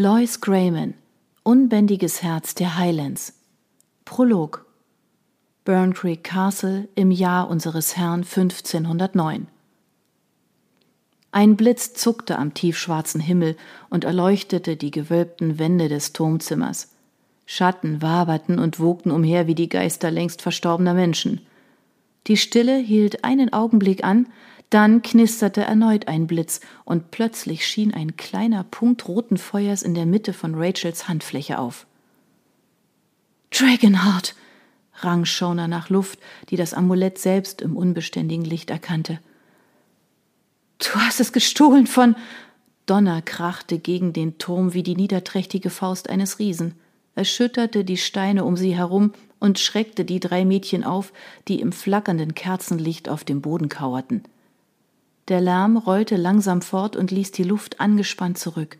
Lois Grayman, Unbändiges Herz der Highlands. Prolog. Burn Creek Castle im Jahr unseres Herrn 1509. Ein Blitz zuckte am tiefschwarzen Himmel und erleuchtete die gewölbten Wände des Turmzimmers. Schatten waberten und wogten umher wie die Geister längst verstorbener Menschen. Die Stille hielt einen Augenblick an, dann knisterte erneut ein Blitz, und plötzlich schien ein kleiner Punkt roten Feuers in der Mitte von Rachels Handfläche auf. Dragonheart! rang Shona nach Luft, die das Amulett selbst im unbeständigen Licht erkannte. Du hast es gestohlen von. Donner krachte gegen den Turm wie die niederträchtige Faust eines Riesen, erschütterte die Steine um sie herum und schreckte die drei Mädchen auf, die im flackernden Kerzenlicht auf dem Boden kauerten. Der Lärm rollte langsam fort und ließ die Luft angespannt zurück.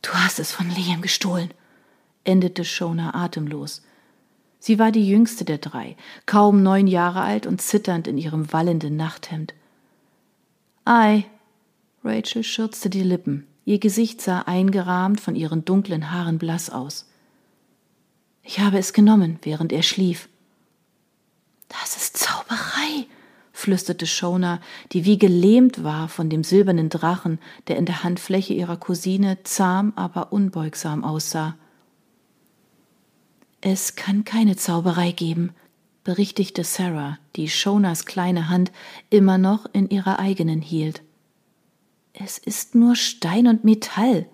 Du hast es von Liam gestohlen, endete Shona atemlos. Sie war die jüngste der drei, kaum neun Jahre alt und zitternd in ihrem wallenden Nachthemd. Ei. Rachel schürzte die Lippen. Ihr Gesicht sah eingerahmt von ihren dunklen Haaren blass aus. Ich habe es genommen, während er schlief. Das ist Zauberei, flüsterte Shona, die wie gelähmt war von dem silbernen Drachen, der in der Handfläche ihrer Cousine zahm, aber unbeugsam aussah. Es kann keine Zauberei geben, berichtigte Sarah, die Shonas kleine Hand immer noch in ihrer eigenen hielt. Es ist nur Stein und Metall.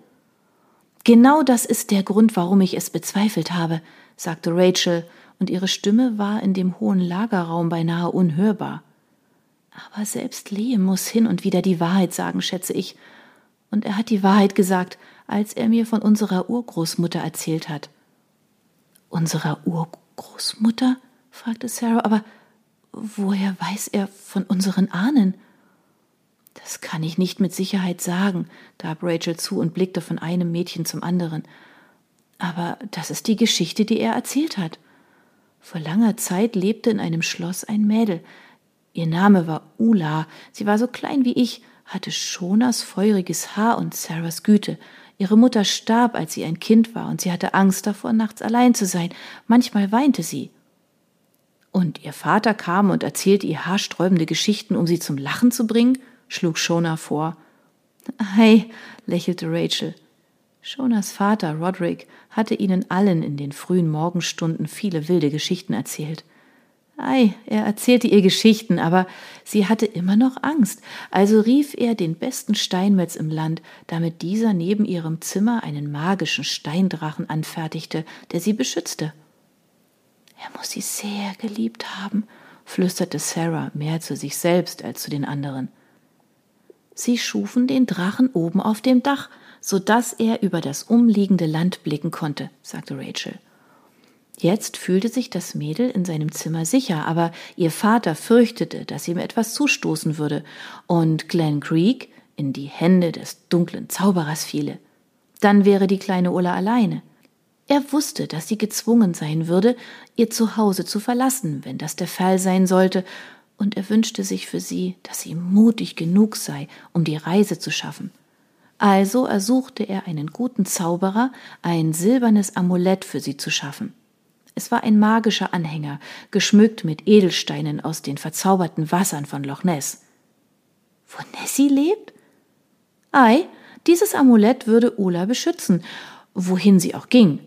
Genau das ist der Grund, warum ich es bezweifelt habe, sagte Rachel, und ihre Stimme war in dem hohen Lagerraum beinahe unhörbar. Aber selbst Liam muss hin und wieder die Wahrheit sagen, schätze ich. Und er hat die Wahrheit gesagt, als er mir von unserer Urgroßmutter erzählt hat. Unserer Urgroßmutter? fragte Sarah, aber woher weiß er von unseren Ahnen? Das kann ich nicht mit Sicherheit sagen, gab Rachel zu und blickte von einem Mädchen zum anderen. Aber das ist die Geschichte, die er erzählt hat. Vor langer Zeit lebte in einem Schloss ein Mädel. Ihr Name war Ula. Sie war so klein wie ich, hatte Schonas feuriges Haar und Sarahs Güte. Ihre Mutter starb, als sie ein Kind war, und sie hatte Angst davor, nachts allein zu sein. Manchmal weinte sie. Und ihr Vater kam und erzählte ihr haarsträubende Geschichten, um sie zum Lachen zu bringen? schlug Shona vor. Ei, lächelte Rachel. Shonas Vater, Roderick, hatte ihnen allen in den frühen Morgenstunden viele wilde Geschichten erzählt. Ei, er erzählte ihr Geschichten, aber sie hatte immer noch Angst, also rief er den besten Steinmetz im Land, damit dieser neben ihrem Zimmer einen magischen Steindrachen anfertigte, der sie beschützte. Er muss sie sehr geliebt haben, flüsterte Sarah mehr zu sich selbst als zu den anderen. Sie schufen den Drachen oben auf dem Dach, so dass er über das umliegende Land blicken konnte, sagte Rachel. Jetzt fühlte sich das Mädel in seinem Zimmer sicher, aber ihr Vater fürchtete, dass ihm etwas zustoßen würde und Glen Creek in die Hände des dunklen Zauberers fiele. Dann wäre die kleine Ulla alleine. Er wusste, dass sie gezwungen sein würde, ihr Zuhause zu verlassen, wenn das der Fall sein sollte, und er wünschte sich für sie, dass sie mutig genug sei, um die Reise zu schaffen. Also ersuchte er einen guten Zauberer, ein silbernes Amulett für sie zu schaffen. Es war ein magischer Anhänger, geschmückt mit Edelsteinen aus den verzauberten Wassern von Loch Ness. Wo Nessie lebt? Ei, dieses Amulett würde Ula beschützen, wohin sie auch ging.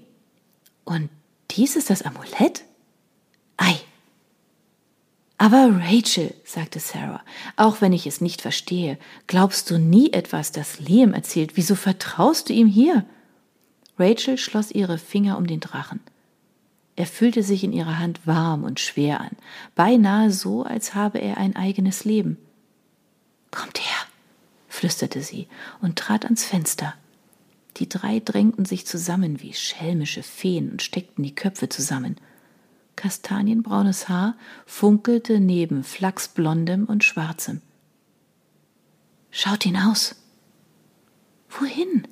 Und dies ist das Amulett? Ei, aber Rachel, sagte Sarah, auch wenn ich es nicht verstehe, glaubst du nie etwas, das Liam erzählt? Wieso vertraust du ihm hier? Rachel schloss ihre Finger um den Drachen. Er fühlte sich in ihrer Hand warm und schwer an, beinahe so, als habe er ein eigenes Leben. Kommt her, flüsterte sie und trat ans Fenster. Die drei drängten sich zusammen wie schelmische Feen und steckten die Köpfe zusammen kastanienbraunes Haar funkelte neben flachsblondem und schwarzem. Schaut hinaus. Wohin?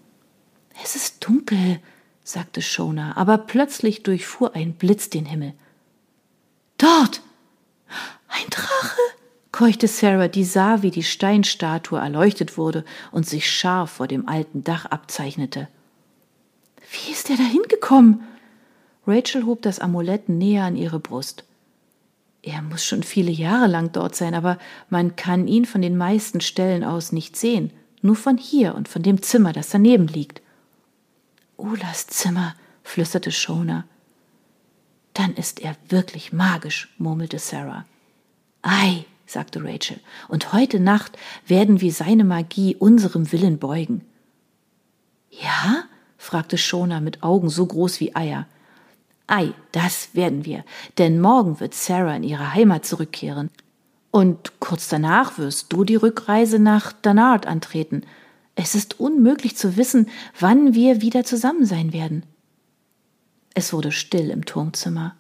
Es ist dunkel, sagte Shona, aber plötzlich durchfuhr ein Blitz den Himmel. Dort! Ein Drache! keuchte Sarah, die sah, wie die Steinstatue erleuchtet wurde und sich scharf vor dem alten Dach abzeichnete. Wie ist er da hingekommen? Rachel hob das Amulett näher an ihre Brust. Er muss schon viele Jahre lang dort sein, aber man kann ihn von den meisten Stellen aus nicht sehen, nur von hier und von dem Zimmer, das daneben liegt. Ulas Zimmer, flüsterte Shona. Dann ist er wirklich magisch, murmelte Sarah. Ei, sagte Rachel, und heute Nacht werden wir seine Magie unserem Willen beugen. Ja? fragte Shona mit Augen so groß wie Eier. Ei, das werden wir, denn morgen wird Sarah in ihre Heimat zurückkehren. Und kurz danach wirst du die Rückreise nach Danard antreten. Es ist unmöglich zu wissen, wann wir wieder zusammen sein werden. Es wurde still im Turmzimmer.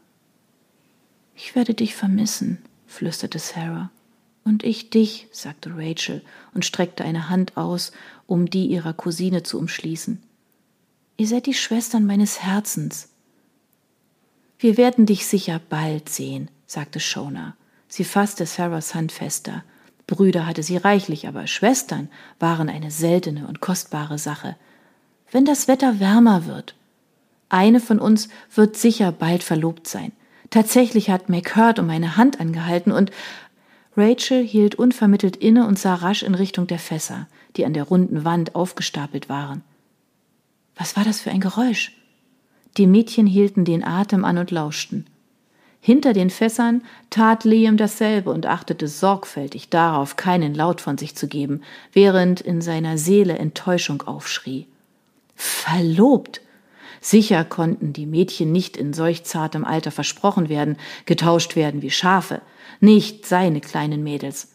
Ich werde dich vermissen, flüsterte Sarah. Und ich dich, sagte Rachel und streckte eine Hand aus, um die ihrer Cousine zu umschließen. Ihr seid die Schwestern meines Herzens. Wir werden dich sicher bald sehen, sagte Shona. Sie fasste Sarahs Hand fester. Brüder hatte sie reichlich, aber Schwestern waren eine seltene und kostbare Sache. Wenn das Wetter wärmer wird. Eine von uns wird sicher bald verlobt sein. Tatsächlich hat McHurt um meine Hand angehalten und Rachel hielt unvermittelt inne und sah rasch in Richtung der Fässer, die an der runden Wand aufgestapelt waren. Was war das für ein Geräusch? Die Mädchen hielten den Atem an und lauschten. Hinter den Fässern tat Liam dasselbe und achtete sorgfältig darauf, keinen Laut von sich zu geben, während in seiner Seele Enttäuschung aufschrie. Verlobt! Sicher konnten die Mädchen nicht in solch zartem Alter versprochen werden, getauscht werden wie Schafe, nicht seine kleinen Mädels.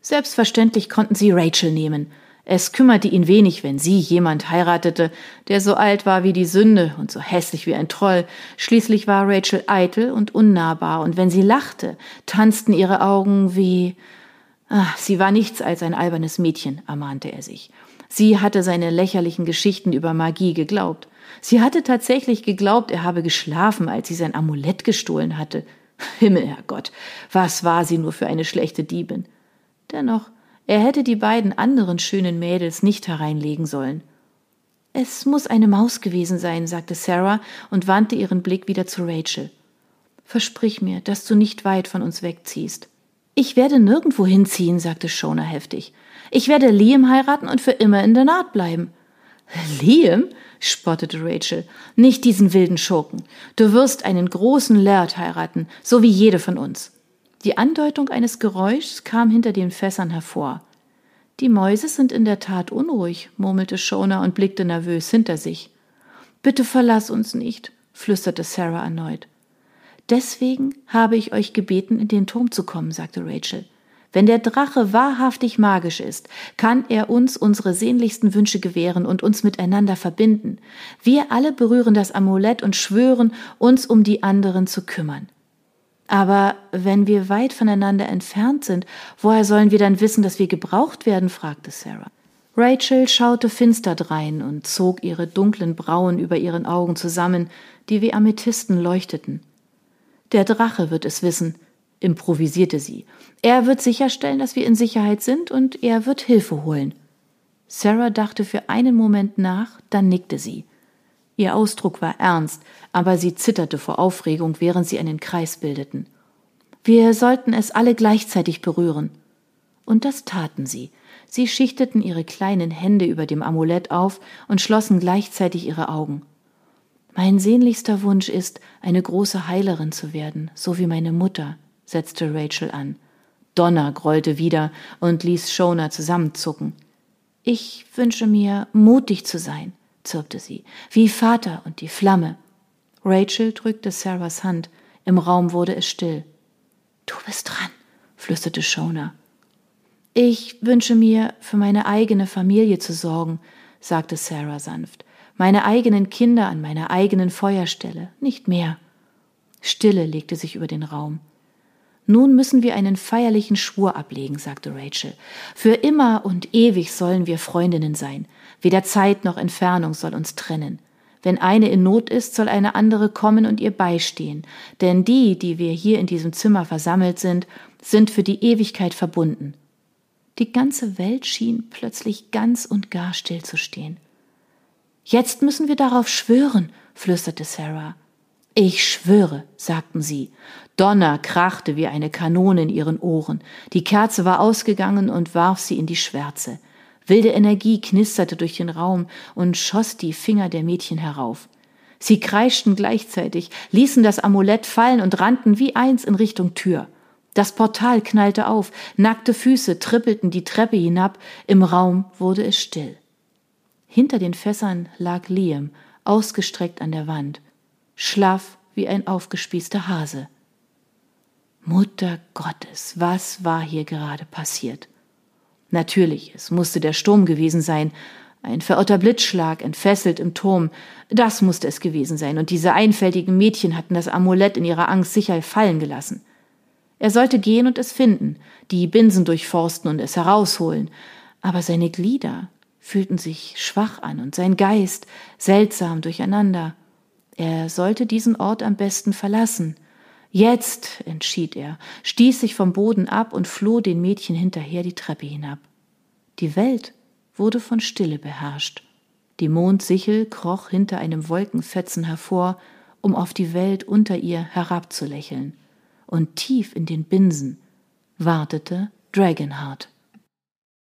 Selbstverständlich konnten sie Rachel nehmen, es kümmerte ihn wenig, wenn sie jemand heiratete, der so alt war wie die Sünde und so hässlich wie ein Troll. Schließlich war Rachel eitel und unnahbar, und wenn sie lachte, tanzten ihre Augen wie. Ach, sie war nichts als ein albernes Mädchen, ermahnte er sich. Sie hatte seine lächerlichen Geschichten über Magie geglaubt. Sie hatte tatsächlich geglaubt, er habe geschlafen, als sie sein Amulett gestohlen hatte. Himmelherrgott, was war sie nur für eine schlechte Diebin. Dennoch er hätte die beiden anderen schönen Mädels nicht hereinlegen sollen. Es muss eine Maus gewesen sein, sagte Sarah und wandte ihren Blick wieder zu Rachel. Versprich mir, dass du nicht weit von uns wegziehst. Ich werde nirgendwo hinziehen, sagte Shona heftig. Ich werde Liam heiraten und für immer in der Naht bleiben. Liam? spottete Rachel. Nicht diesen wilden Schurken. Du wirst einen großen Laird heiraten, so wie jede von uns. Die Andeutung eines Geräuschs kam hinter den Fässern hervor. Die Mäuse sind in der Tat unruhig, murmelte Shona und blickte nervös hinter sich. Bitte verlass uns nicht, flüsterte Sarah erneut. Deswegen habe ich euch gebeten, in den Turm zu kommen, sagte Rachel. Wenn der Drache wahrhaftig magisch ist, kann er uns unsere sehnlichsten Wünsche gewähren und uns miteinander verbinden. Wir alle berühren das Amulett und schwören, uns um die anderen zu kümmern. Aber wenn wir weit voneinander entfernt sind, woher sollen wir dann wissen, dass wir gebraucht werden? fragte Sarah. Rachel schaute finster drein und zog ihre dunklen Brauen über ihren Augen zusammen, die wie Amethysten leuchteten. Der Drache wird es wissen, improvisierte sie. Er wird sicherstellen, dass wir in Sicherheit sind, und er wird Hilfe holen. Sarah dachte für einen Moment nach, dann nickte sie. Ihr Ausdruck war ernst, aber sie zitterte vor Aufregung, während sie einen Kreis bildeten. Wir sollten es alle gleichzeitig berühren. Und das taten sie. Sie schichteten ihre kleinen Hände über dem Amulett auf und schlossen gleichzeitig ihre Augen. Mein sehnlichster Wunsch ist, eine große Heilerin zu werden, so wie meine Mutter, setzte Rachel an. Donner grollte wieder und ließ Shona zusammenzucken. Ich wünsche mir, mutig zu sein, zirpte sie, wie Vater und die Flamme. Rachel drückte Sarahs Hand. Im Raum wurde es still. Du bist dran, flüsterte Shona. Ich wünsche mir, für meine eigene Familie zu sorgen, sagte Sarah sanft. Meine eigenen Kinder an meiner eigenen Feuerstelle, nicht mehr. Stille legte sich über den Raum. Nun müssen wir einen feierlichen Schwur ablegen, sagte Rachel. Für immer und ewig sollen wir Freundinnen sein. Weder Zeit noch Entfernung soll uns trennen. Wenn eine in Not ist, soll eine andere kommen und ihr beistehen. Denn die, die wir hier in diesem Zimmer versammelt sind, sind für die Ewigkeit verbunden. Die ganze Welt schien plötzlich ganz und gar stillzustehen. Jetzt müssen wir darauf schwören, flüsterte Sarah. Ich schwöre, sagten sie. Donner krachte wie eine Kanone in ihren Ohren. Die Kerze war ausgegangen und warf sie in die Schwärze. Wilde Energie knisterte durch den Raum und schoss die Finger der Mädchen herauf. Sie kreischten gleichzeitig, ließen das Amulett fallen und rannten wie eins in Richtung Tür. Das Portal knallte auf, nackte Füße trippelten die Treppe hinab, im Raum wurde es still. Hinter den Fässern lag Liam, ausgestreckt an der Wand, schlaff wie ein aufgespießter Hase. Mutter Gottes, was war hier gerade passiert? Natürlich, es musste der Sturm gewesen sein, ein verirrter Blitzschlag, entfesselt im Turm, das musste es gewesen sein, und diese einfältigen Mädchen hatten das Amulett in ihrer Angst sicher fallen gelassen. Er sollte gehen und es finden, die Binsen durchforsten und es herausholen, aber seine Glieder fühlten sich schwach an und sein Geist seltsam durcheinander. Er sollte diesen Ort am besten verlassen. Jetzt, entschied er, stieß sich vom Boden ab und floh den Mädchen hinterher die Treppe hinab. Die Welt wurde von Stille beherrscht. Die Mondsichel kroch hinter einem Wolkenfetzen hervor, um auf die Welt unter ihr herabzulächeln und tief in den Binsen wartete Dragonheart.